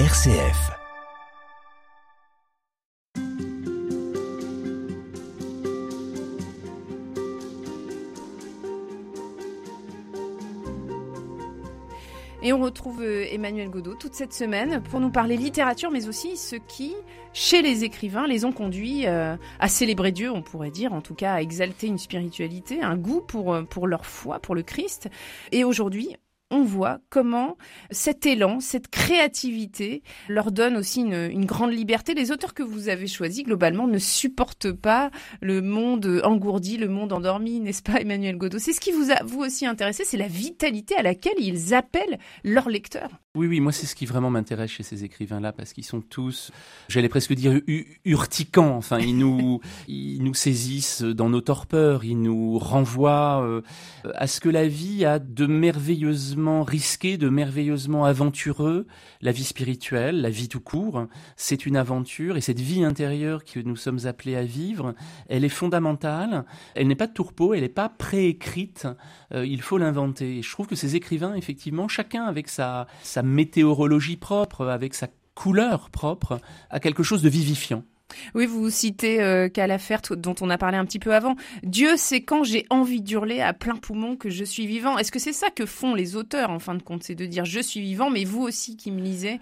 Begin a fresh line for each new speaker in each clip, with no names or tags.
RCF.
Et on retrouve euh, Emmanuel Godot toute cette semaine pour nous parler littérature, mais aussi ce qui, chez les écrivains, les ont conduits euh, à célébrer Dieu, on pourrait dire, en tout cas à exalter une spiritualité, un goût pour, euh, pour leur foi, pour le Christ. Et aujourd'hui, on voit comment cet élan, cette créativité leur donne aussi une, grande liberté. Les auteurs que vous avez choisis, globalement, ne supportent pas le monde engourdi, le monde endormi, n'est-ce pas, Emmanuel Godot C'est ce qui vous a, vous aussi, intéressé, c'est la vitalité à laquelle ils appellent leurs lecteurs.
Oui, oui, moi c'est ce qui vraiment m'intéresse chez ces écrivains-là, parce qu'ils sont tous, j'allais presque dire, urticants. Enfin, ils nous, ils nous saisissent dans nos torpeurs, ils nous renvoient euh, à ce que la vie a de merveilleusement risqué, de merveilleusement aventureux. La vie spirituelle, la vie tout court, c'est une aventure, et cette vie intérieure que nous sommes appelés à vivre, elle est fondamentale. Elle n'est pas de tourpeau, elle n'est pas préécrite. Euh, il faut l'inventer. Je trouve que ces écrivains, effectivement, chacun avec sa, sa météorologie propre, avec sa couleur propre, a quelque chose de vivifiant.
Oui, vous citez euh, Calafert, dont on a parlé un petit peu avant. Dieu sait quand j'ai envie d'hurler à plein poumon que je suis vivant. Est-ce que c'est ça que font les auteurs, en fin de compte? C'est de dire je suis vivant, mais vous aussi qui me lisez,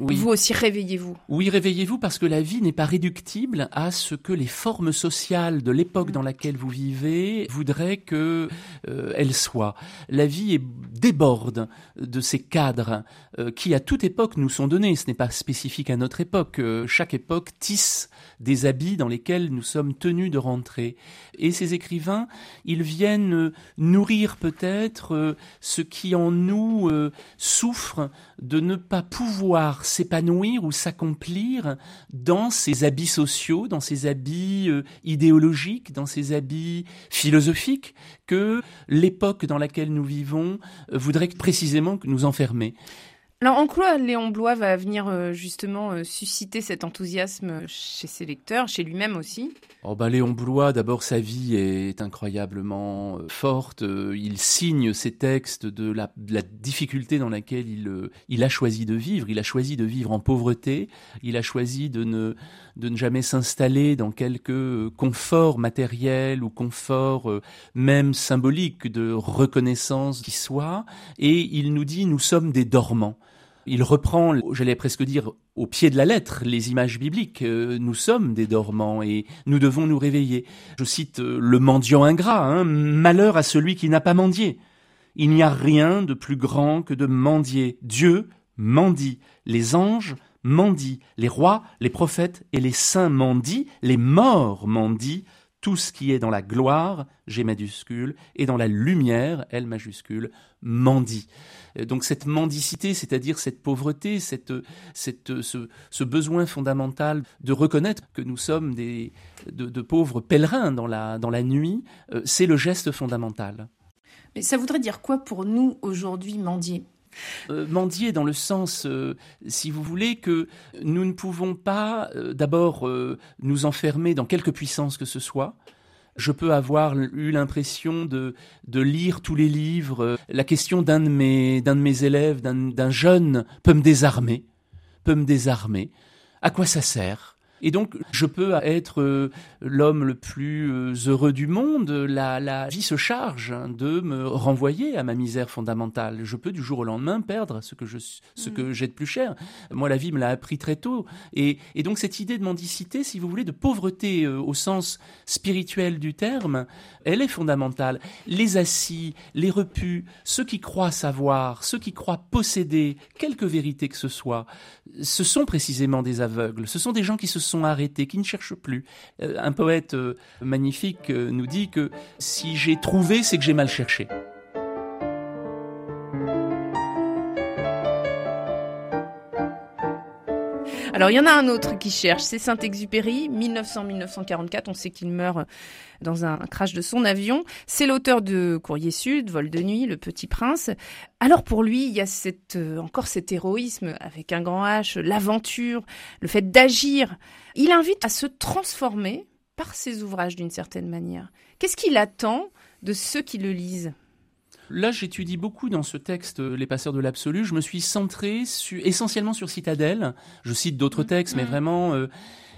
vous aussi, réveillez-vous.
Oui, réveillez-vous parce que la vie n'est pas réductible à ce que les formes sociales de l'époque dans laquelle vous vivez voudraient que euh, elle soit. La vie est, déborde de ces cadres euh, qui, à toute époque, nous sont donnés. Ce n'est pas spécifique à notre époque. Euh, chaque époque tisse des habits dans lesquels nous sommes tenus de rentrer. Et ces écrivains, ils viennent nourrir peut-être ce qui en nous souffre de ne pas pouvoir s'épanouir ou s'accomplir dans ces habits sociaux, dans ces habits euh, idéologiques, dans ces habits philosophiques que l'époque dans laquelle nous vivons euh, voudrait précisément nous enfermer.
Alors en quoi Léon Blois va venir euh, justement euh, susciter cet enthousiasme chez ses lecteurs, chez lui-même aussi?
Oh bah Léon Blois, d'abord sa vie est incroyablement euh, forte. il signe ses textes de la, difficulté dans laquelle il, il a choisi de vivre. Il a choisi de vivre en pauvreté. Il a choisi de ne, de ne jamais s'installer dans quelque confort matériel ou confort même symbolique de reconnaissance qui soit. Et il nous dit nous sommes des dormants. Il reprend, j'allais presque dire, au pied de la lettre, les images bibliques. Euh, nous sommes des dormants et nous devons nous réveiller. Je cite euh, le mendiant ingrat, hein, malheur à celui qui n'a pas mendié. Il n'y a rien de plus grand que de mendier. Dieu mendie, les anges mendient, les rois, les prophètes et les saints mendient, les morts mendient, tout ce qui est dans la gloire, G majuscule, et dans la lumière, L majuscule, mendie. Euh, donc cette mendicité, c'est-à-dire cette pauvreté, cette, ce, besoin fondamental de reconnaître que nous sommes de, pauvres pèlerins dans la, dans la nuit, euh, c'est le geste fondamental.
Mais ça voudrait dire quoi pour nous aujourd'hui mendier?
Euh, mendier dans le sens, euh, si vous voulez, que nous ne pouvons pas euh, d'abord nous enfermer dans quelque puissance que ce soit. Je peux avoir eu l'impression de, lire tous les livres. La question d'un de mes, d'un de mes élèves, d'un jeune, peut me désarmer. Peut me désarmer. À quoi ça sert? Et donc, je peux être euh, l'homme le plus euh, heureux du monde. La, la vie se charge de me renvoyer à ma misère fondamentale. Je peux du jour au lendemain perdre ce que je, ce que mm. j'ai de plus cher. Moi, la vie me l'a appris très tôt. Et, et, donc, cette idée de mendicité, si vous voulez, de pauvreté euh, au sens spirituel du terme, elle est fondamentale. Les assis, les repus, ceux qui croient savoir, ceux qui croient posséder quelque vérité que ce soit, ce sont précisément des aveugles. Ce sont des gens qui se sont arrêtés, qui ne cherchent plus. Euh, un poète euh, magnifique euh, nous dit que si j'ai trouvé, c'est que j'ai mal cherché.
Alors il y en a un autre qui cherche, c'est Saint-Exupéry, 1900-1944. On sait qu'il meurt dans un crash de son avion. C'est l'auteur de Courrier Sud, Vol de nuit, Le Petit Prince. Alors pour lui, il y a cette, euh, encore cet héroïsme avec un grand H, l'aventure, le fait d'agir. Il invite à se transformer par ses ouvrages d'une certaine manière. Qu'est-ce qu'il attend de ceux qui le lisent?
Là, j'étudie beaucoup dans ce texte Les passeurs de l'absolu. Je me suis centré essentiellement sur Citadelle. Je cite d'autres mmh. textes, mais mmh. vraiment. Euh,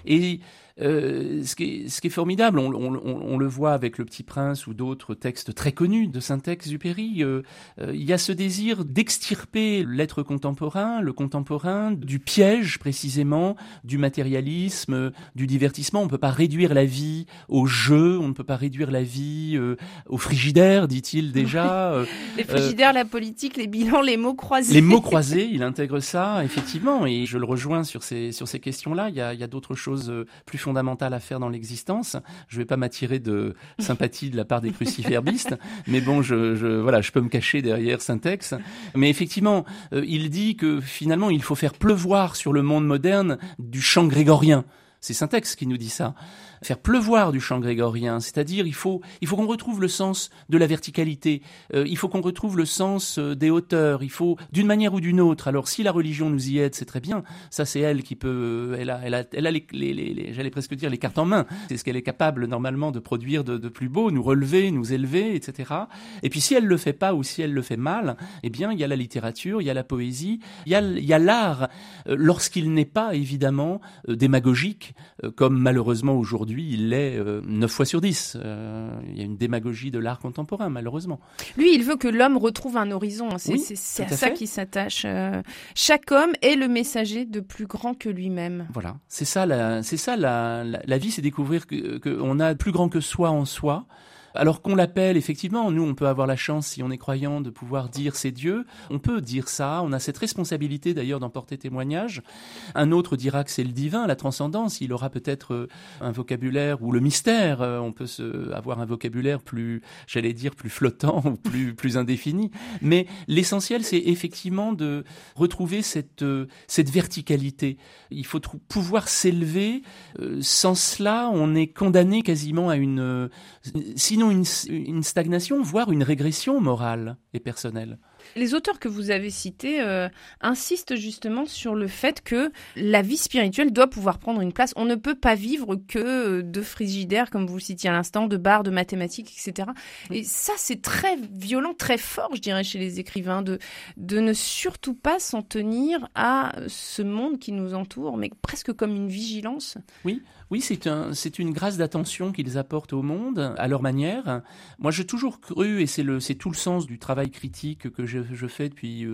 et euh, ce, qui est, ce, qui est, formidable, on, on, on, le voit avec Le Petit Prince ou d'autres textes très connus de Saint-Exupéry, euh, euh, il y a ce désir d'extirper l'être contemporain, le contemporain, du piège précisément, du matérialisme, du divertissement. On ne peut pas réduire la vie au jeu, on ne peut pas réduire la vie euh, au frigidaire, dit-il déjà.
les frigidaires, la politique, les bilans, les mots croisés.
Les mots croisés, il intègre ça, effectivement, et je le rejoins sur ces, sur ces questions-là. Il y a, il y a d'autres choses plus fondamentale à faire dans l'existence. Je ne vais pas m'attirer de sympathie de la part des cruciferbistes, mais bon, je, je, voilà, je peux me cacher derrière Syntex. Mais effectivement, euh, il dit que finalement, il faut faire pleuvoir sur le monde moderne du chant grégorien. C'est Syntex qui nous dit ça faire pleuvoir du chant grégorien, c'est-à-dire il faut il faut qu'on retrouve le sens de la verticalité, euh, il faut qu'on retrouve le sens euh, des hauteurs, il faut d'une manière ou d'une autre. Alors si la religion nous y aide, c'est très bien. Ça c'est elle qui peut, elle a elle a elle a les, les, les, j'allais presque dire les cartes en main. C'est ce qu'elle est capable normalement de produire de, de, plus beau, nous relever, nous élever, etc. Et puis si elle le fait pas ou si elle le fait mal, eh bien il y a la littérature, il y a la poésie, il y a il y a l'art euh, lorsqu'il n'est pas évidemment démagogique comme malheureusement aujourd'hui il l'est 9 euh, fois sur 10. Euh, il y a une démagogie de l'art contemporain, malheureusement.
Lui, il veut que l'homme retrouve un horizon. C'est à, ça qu'il s'attache. Euh. chaque homme est le messager de plus grand que lui-même.
Voilà, c'est ça, la, c'est ça la, la, vie, c'est découvrir qu'on que a plus grand que soi en soi. Alors qu'on l'appelle, effectivement, nous, on peut avoir la chance, si on est croyant, de pouvoir dire c'est Dieu. On peut dire ça. On a cette responsabilité, d'ailleurs, d'en porter témoignage. Un autre dira que c'est le divin, la transcendance. Il aura peut-être euh, un vocabulaire ou le mystère. Euh, on peut se, avoir un vocabulaire plus, j'allais dire, plus flottant ou plus, plus indéfini. Mais l'essentiel, c'est effectivement de retrouver cette, euh, cette verticalité. Il faut pouvoir s'élever. sans cela, on est condamné quasiment à une, sinon une, stagnation, voire une régression morale et personnelle.
Les auteurs que vous avez cités euh, insistent justement sur le fait que la vie spirituelle doit pouvoir prendre une place. On ne peut pas vivre que de frigidaire, comme vous le citiez à l'instant, de barres, de mathématiques, etc. Et ça, c'est très violent, très fort, je dirais, chez les écrivains, de, de ne surtout pas s'en tenir à ce monde qui nous entoure, mais presque comme une vigilance.
Oui, oui, c'est un, c'est une grâce d'attention qu'ils apportent au monde à leur manière. Moi, j'ai toujours cru, et c'est tout le sens du travail critique que je, fais depuis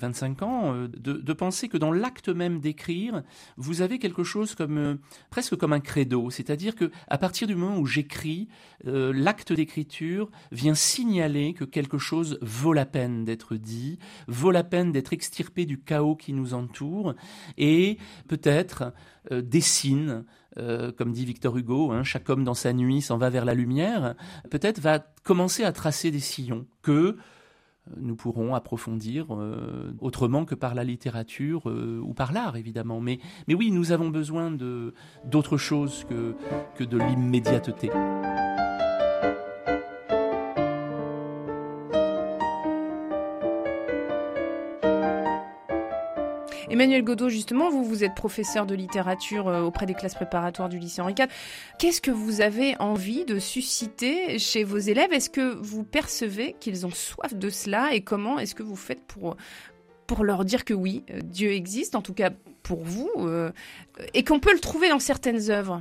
25 euh, ans, euh, de, de, penser que dans l'acte même d'écrire, vous avez quelque chose comme euh, presque comme un credo, c'est-à-dire que à partir du moment où j'écris, l'acte d'écriture vient signaler que quelque chose vaut la peine d'être dit, vaut la peine d'être extirpé du chaos qui nous entoure, et peut-être dessine euh, comme dit Victor Hugo, hein, chaque homme dans sa nuit s'en va vers la lumière, peut-être va commencer à tracer des sillons que euh, nous pourrons approfondir euh, autrement que par la littérature ou par l'art évidemment. Mais, mais oui, nous avons besoin d'autre chose que, que de l'immédiateté.
Emmanuel Godot, justement, vous, vous êtes professeur de littérature euh, auprès des classes préparatoires du lycée Henri IV. Qu'est-ce que vous avez envie de susciter chez vos élèves? Est-ce que vous percevez qu'ils ont soif de cela? Et comment est-ce que vous faites pour, pour leur dire que oui, euh, Dieu existe, en tout cas pour vous, euh, et qu'on peut le trouver dans certaines œuvres?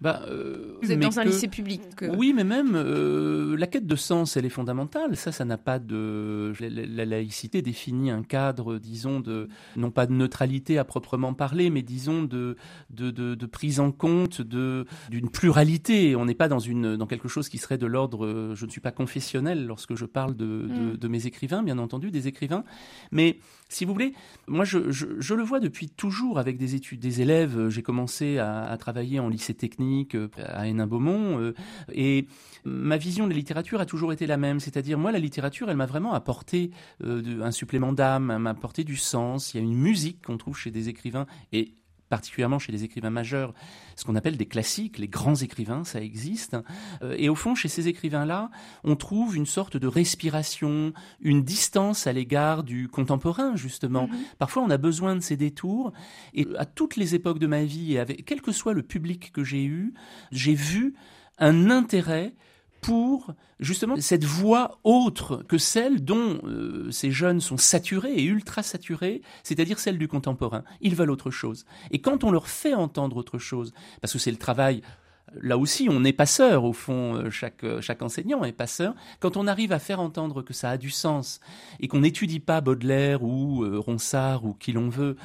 Bah, euh,
Vous êtes dans un lycée public.
Oui, mais même euh, la quête de sens, elle est fondamentale. Ça, ça n'a pas de. La, laïcité définit un cadre, disons, de non pas de neutralité à proprement parler, mais disons de de, de, de prise en compte de d'une pluralité. On n'est pas dans une dans quelque chose qui serait de l'ordre. Je ne suis pas confessionnel lorsque je parle de, de, mm. de, mes écrivains, bien entendu, des écrivains. Mais si vous voulez, moi, je, je, je le vois depuis toujours avec des études, des élèves. J'ai commencé à, à travailler en lycée technique euh, à Hénin-Beaumont. Euh, et ma vision de la littérature a toujours été la même, c'est-à-dire moi la littérature, elle m'a vraiment apporté euh, un supplément d'âme, elle m'a apporté du sens. Il y a une musique qu'on trouve chez des écrivains et particulièrement chez les écrivains majeurs, ce qu'on appelle des classiques, les grands écrivains, ça existe. Et au fond, chez ces écrivains-là, on trouve une sorte de respiration, une distance à l'égard du contemporain, justement. Mm-hmm. Parfois, on a besoin de ces détours. Et à toutes les époques de ma vie, et avec, quel que soit le public que j'ai eu, j'ai vu un intérêt pour justement cette voix autre que celle dont euh, ces jeunes sont saturés et ultra saturés, c'est-à-dire celle du contemporain. Ils veulent autre chose. Et quand on leur fait entendre autre chose, parce que c'est le travail là aussi, on est passeur, au fond, euh, chaque, euh, chaque enseignant est passeur. Quand on arrive à faire entendre que ça a du sens et qu'on n'étudie pas Baudelaire ou euh, Ronsard ou qui l'on veut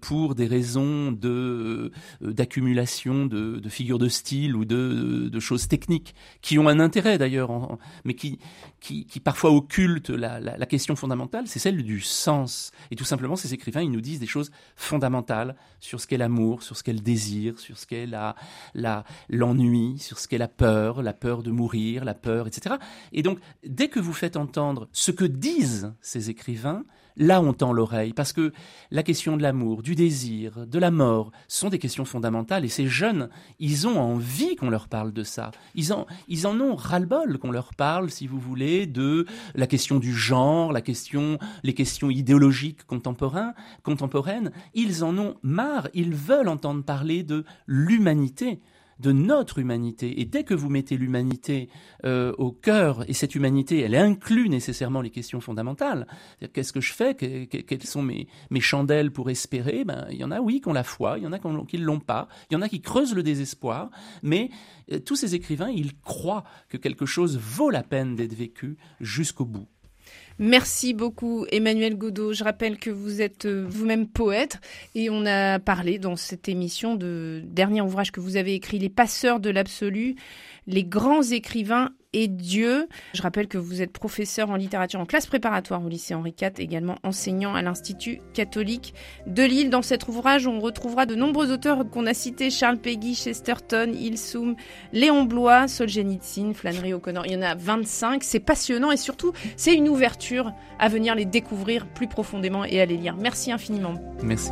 pour des raisons de d'accumulation de, de, figures de style ou de, de, choses techniques qui ont un intérêt d'ailleurs, mais qui, qui, qui, parfois occultent la, la, question fondamentale, c'est celle du sens. Et tout simplement, ces écrivains, ils nous disent des choses fondamentales sur ce qu'est l'amour, sur ce qu'est le désir, sur ce qu'est la, la, l'ennui, sur ce qu'est la peur, la peur de mourir, la peur, etc. Et donc, dès que vous faites entendre ce que disent ces écrivains, là on tend l'oreille, parce que la question de l'amour, du désir, de la mort, sont des questions fondamentales, et ces jeunes, ils ont envie qu'on leur parle de ça. Ils en, ils en ont ras-le-bol qu'on leur parle, si vous voulez, de la question du genre, la question, les questions idéologiques contemporaines, contemporaines. Ils en ont marre, ils veulent entendre parler de l'humanité de notre humanité. Et dès que vous mettez l'humanité euh, au cœur, et cette humanité, elle inclut nécessairement les questions fondamentales, qu'est-ce que je fais, quelles sont mes, mes chandelles pour espérer ben, Il y en a, oui, qui ont la foi, il y en a qui ne l'ont pas, il y en a qui creusent le désespoir, mais euh, tous ces écrivains, ils croient que quelque chose vaut la peine d'être vécu jusqu'au bout.
Merci beaucoup Emmanuel Godot. Je rappelle que vous êtes euh, vous-même poète et on a parlé dans cette émission de dernier ouvrage que vous avez écrit, Les passeurs de l'absolu, les grands écrivains et Dieu. Je rappelle que vous êtes professeur en littérature en classe préparatoire au lycée Henri IV, également enseignant à l'Institut catholique de Lille. Dans cet ouvrage, on retrouvera de nombreux auteurs qu'on a cités Charles Peggy, Chesterton, Ilsoum, Léon Blois, Solzhenitsyn, Flannery O'Connor. Il y en a 25. C'est passionnant et surtout, c'est une ouverture à venir les découvrir plus profondément et à les lire. Merci infiniment.
Merci.